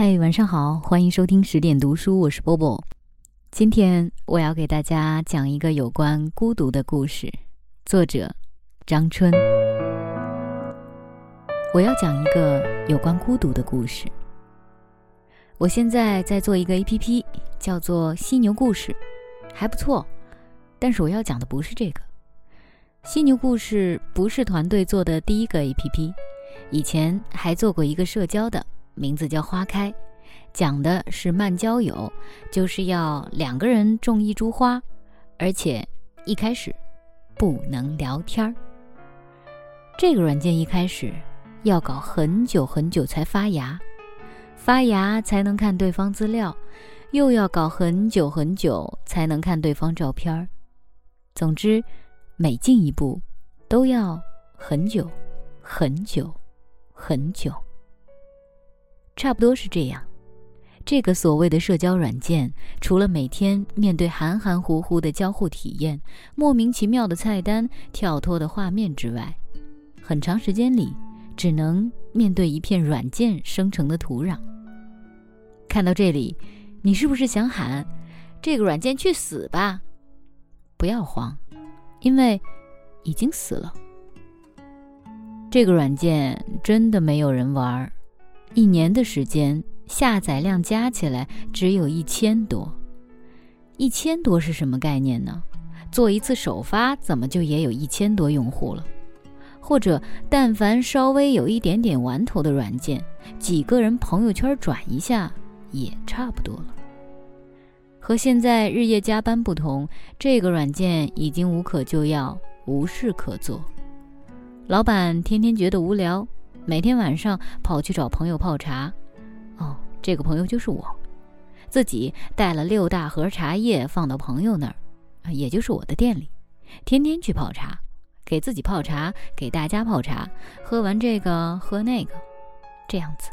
嗨，晚上好，欢迎收听十点读书，我是波波。今天我要给大家讲一个有关孤独的故事，作者张春。我要讲一个有关孤独的故事。我现在在做一个 APP，叫做犀牛故事，还不错。但是我要讲的不是这个。犀牛故事不是团队做的第一个 APP，以前还做过一个社交的。名字叫花开，讲的是慢交友，就是要两个人种一株花，而且一开始不能聊天儿。这个软件一开始要搞很久很久才发芽，发芽才能看对方资料，又要搞很久很久才能看对方照片儿。总之，每进一步都要很久很久很久。差不多是这样，这个所谓的社交软件，除了每天面对含含糊糊的交互体验、莫名其妙的菜单、跳脱的画面之外，很长时间里只能面对一片软件生成的土壤。看到这里，你是不是想喊：“这个软件去死吧！”不要慌，因为已经死了。这个软件真的没有人玩。一年的时间，下载量加起来只有一千多。一千多是什么概念呢？做一次首发，怎么就也有一千多用户了？或者，但凡稍微有一点点玩头的软件，几个人朋友圈转一下，也差不多了。和现在日夜加班不同，这个软件已经无可救药，无事可做。老板天天觉得无聊。每天晚上跑去找朋友泡茶，哦，这个朋友就是我，自己带了六大盒茶叶放到朋友那儿，也就是我的店里，天天去泡茶，给自己泡茶，给大家泡茶，喝完这个喝那个，这样子。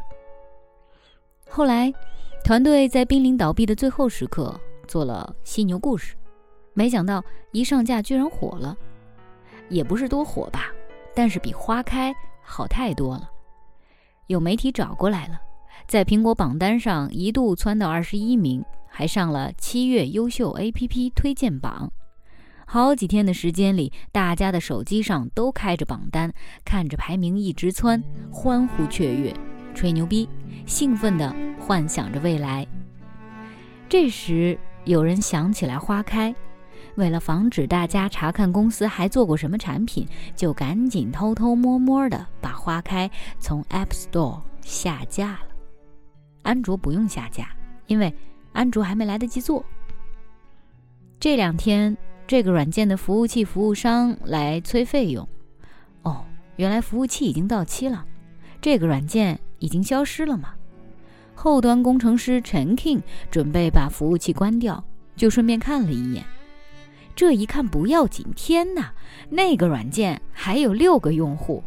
后来，团队在濒临倒闭的最后时刻做了犀牛故事，没想到一上架居然火了，也不是多火吧，但是比花开。好太多了，有媒体找过来了，在苹果榜单上一度窜到二十一名，还上了七月优秀 APP 推荐榜。好几天的时间里，大家的手机上都开着榜单，看着排名一直窜，欢呼雀跃，吹牛逼，兴奋地幻想着未来。这时，有人想起来花开。为了防止大家查看公司还做过什么产品，就赶紧偷偷摸摸的把花开从 App Store 下架了。安卓不用下架，因为安卓还没来得及做。这两天，这个软件的服务器服务商来催费用。哦，原来服务器已经到期了，这个软件已经消失了吗？后端工程师陈 King 准备把服务器关掉，就顺便看了一眼。这一看不要紧，天哪！那个软件还有六个用户，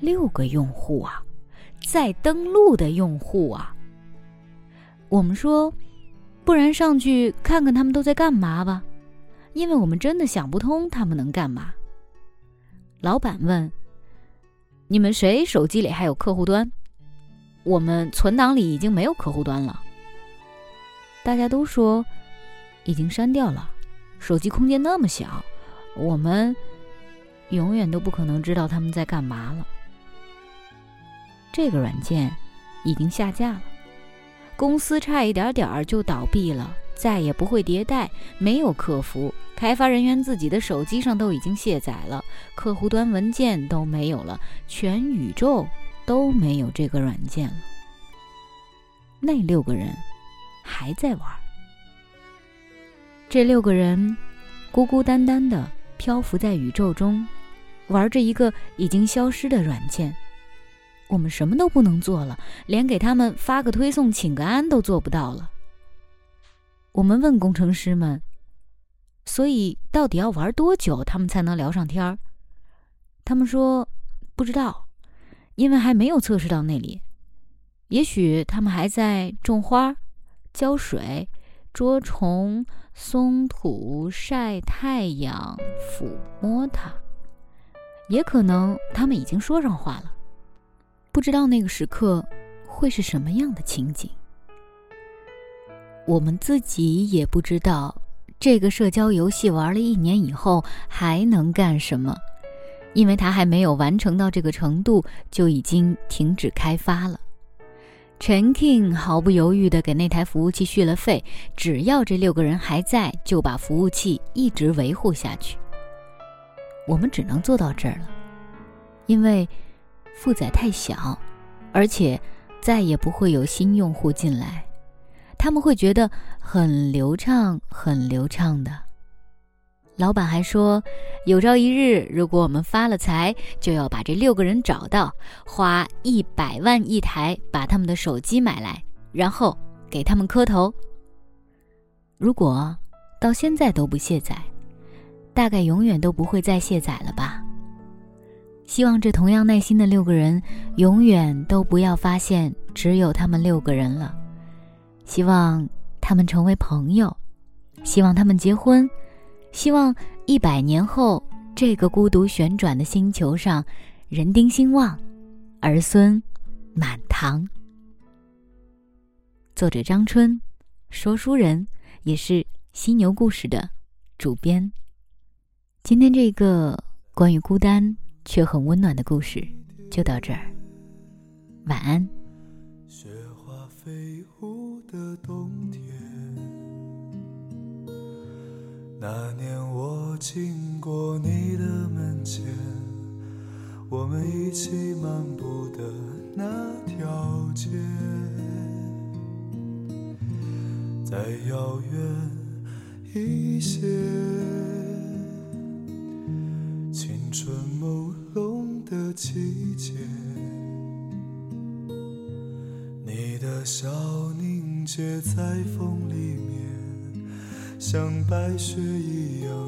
六个用户啊，在登录的用户啊。我们说，不然上去看看他们都在干嘛吧，因为我们真的想不通他们能干嘛。老板问：“你们谁手机里还有客户端？我们存档里已经没有客户端了。”大家都说已经删掉了。手机空间那么小，我们永远都不可能知道他们在干嘛了。这个软件已经下架了，公司差一点点儿就倒闭了，再也不会迭代，没有客服，开发人员自己的手机上都已经卸载了，客户端文件都没有了，全宇宙都没有这个软件了。那六个人还在玩。这六个人孤孤单单的漂浮在宇宙中，玩着一个已经消失的软件。我们什么都不能做了，连给他们发个推送、请个安都做不到了。我们问工程师们：“所以到底要玩多久，他们才能聊上天儿？”他们说：“不知道，因为还没有测试到那里。也许他们还在种花、浇水、捉虫。”松土、晒太阳、抚摸它，也可能他们已经说上话了。不知道那个时刻会是什么样的情景？我们自己也不知道，这个社交游戏玩了一年以后还能干什么，因为它还没有完成到这个程度，就已经停止开发了。陈 King 毫不犹豫地给那台服务器续了费，只要这六个人还在，就把服务器一直维护下去。我们只能做到这儿了，因为负载太小，而且再也不会有新用户进来，他们会觉得很流畅，很流畅的。老板还说，有朝一日，如果我们发了财，就要把这六个人找到，花一百万一台把他们的手机买来，然后给他们磕头。如果到现在都不卸载，大概永远都不会再卸载了吧。希望这同样耐心的六个人，永远都不要发现只有他们六个人了。希望他们成为朋友，希望他们结婚。希望一百年后，这个孤独旋转的星球上，人丁兴旺，儿孙满堂。作者张春，说书人，也是犀牛故事的主编。今天这个关于孤单却很温暖的故事就到这儿，晚安。雪花飞舞的冬天。那年经过你的门前，我们一起漫步的那条街，再遥远一些，青春朦胧的季节，你的笑凝结在风里面。像白雪一样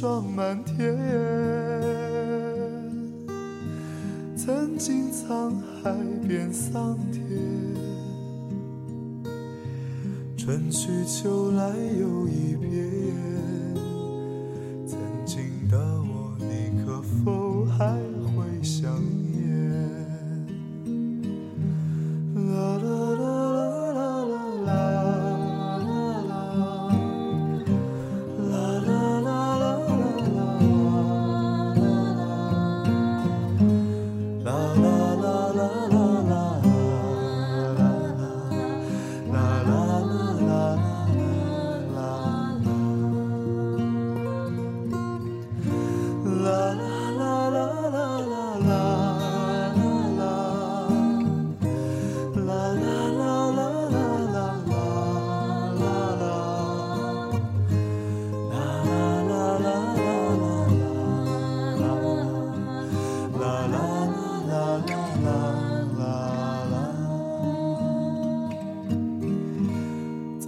霜满天，曾经沧海变桑田，春去秋来又一遍。曾经的我，你可否还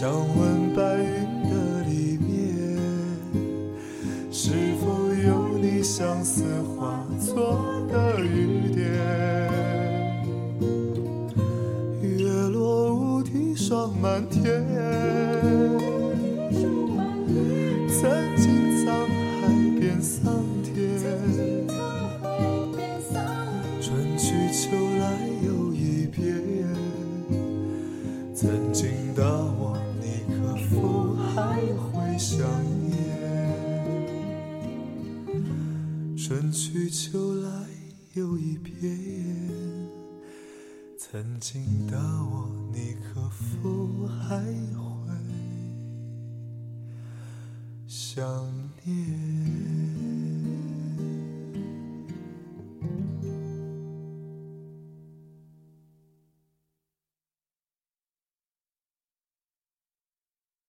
想问白云的里面，是否有你。相思化作的雨点，月落乌啼霜满天。曾经的我，你可否还会想念？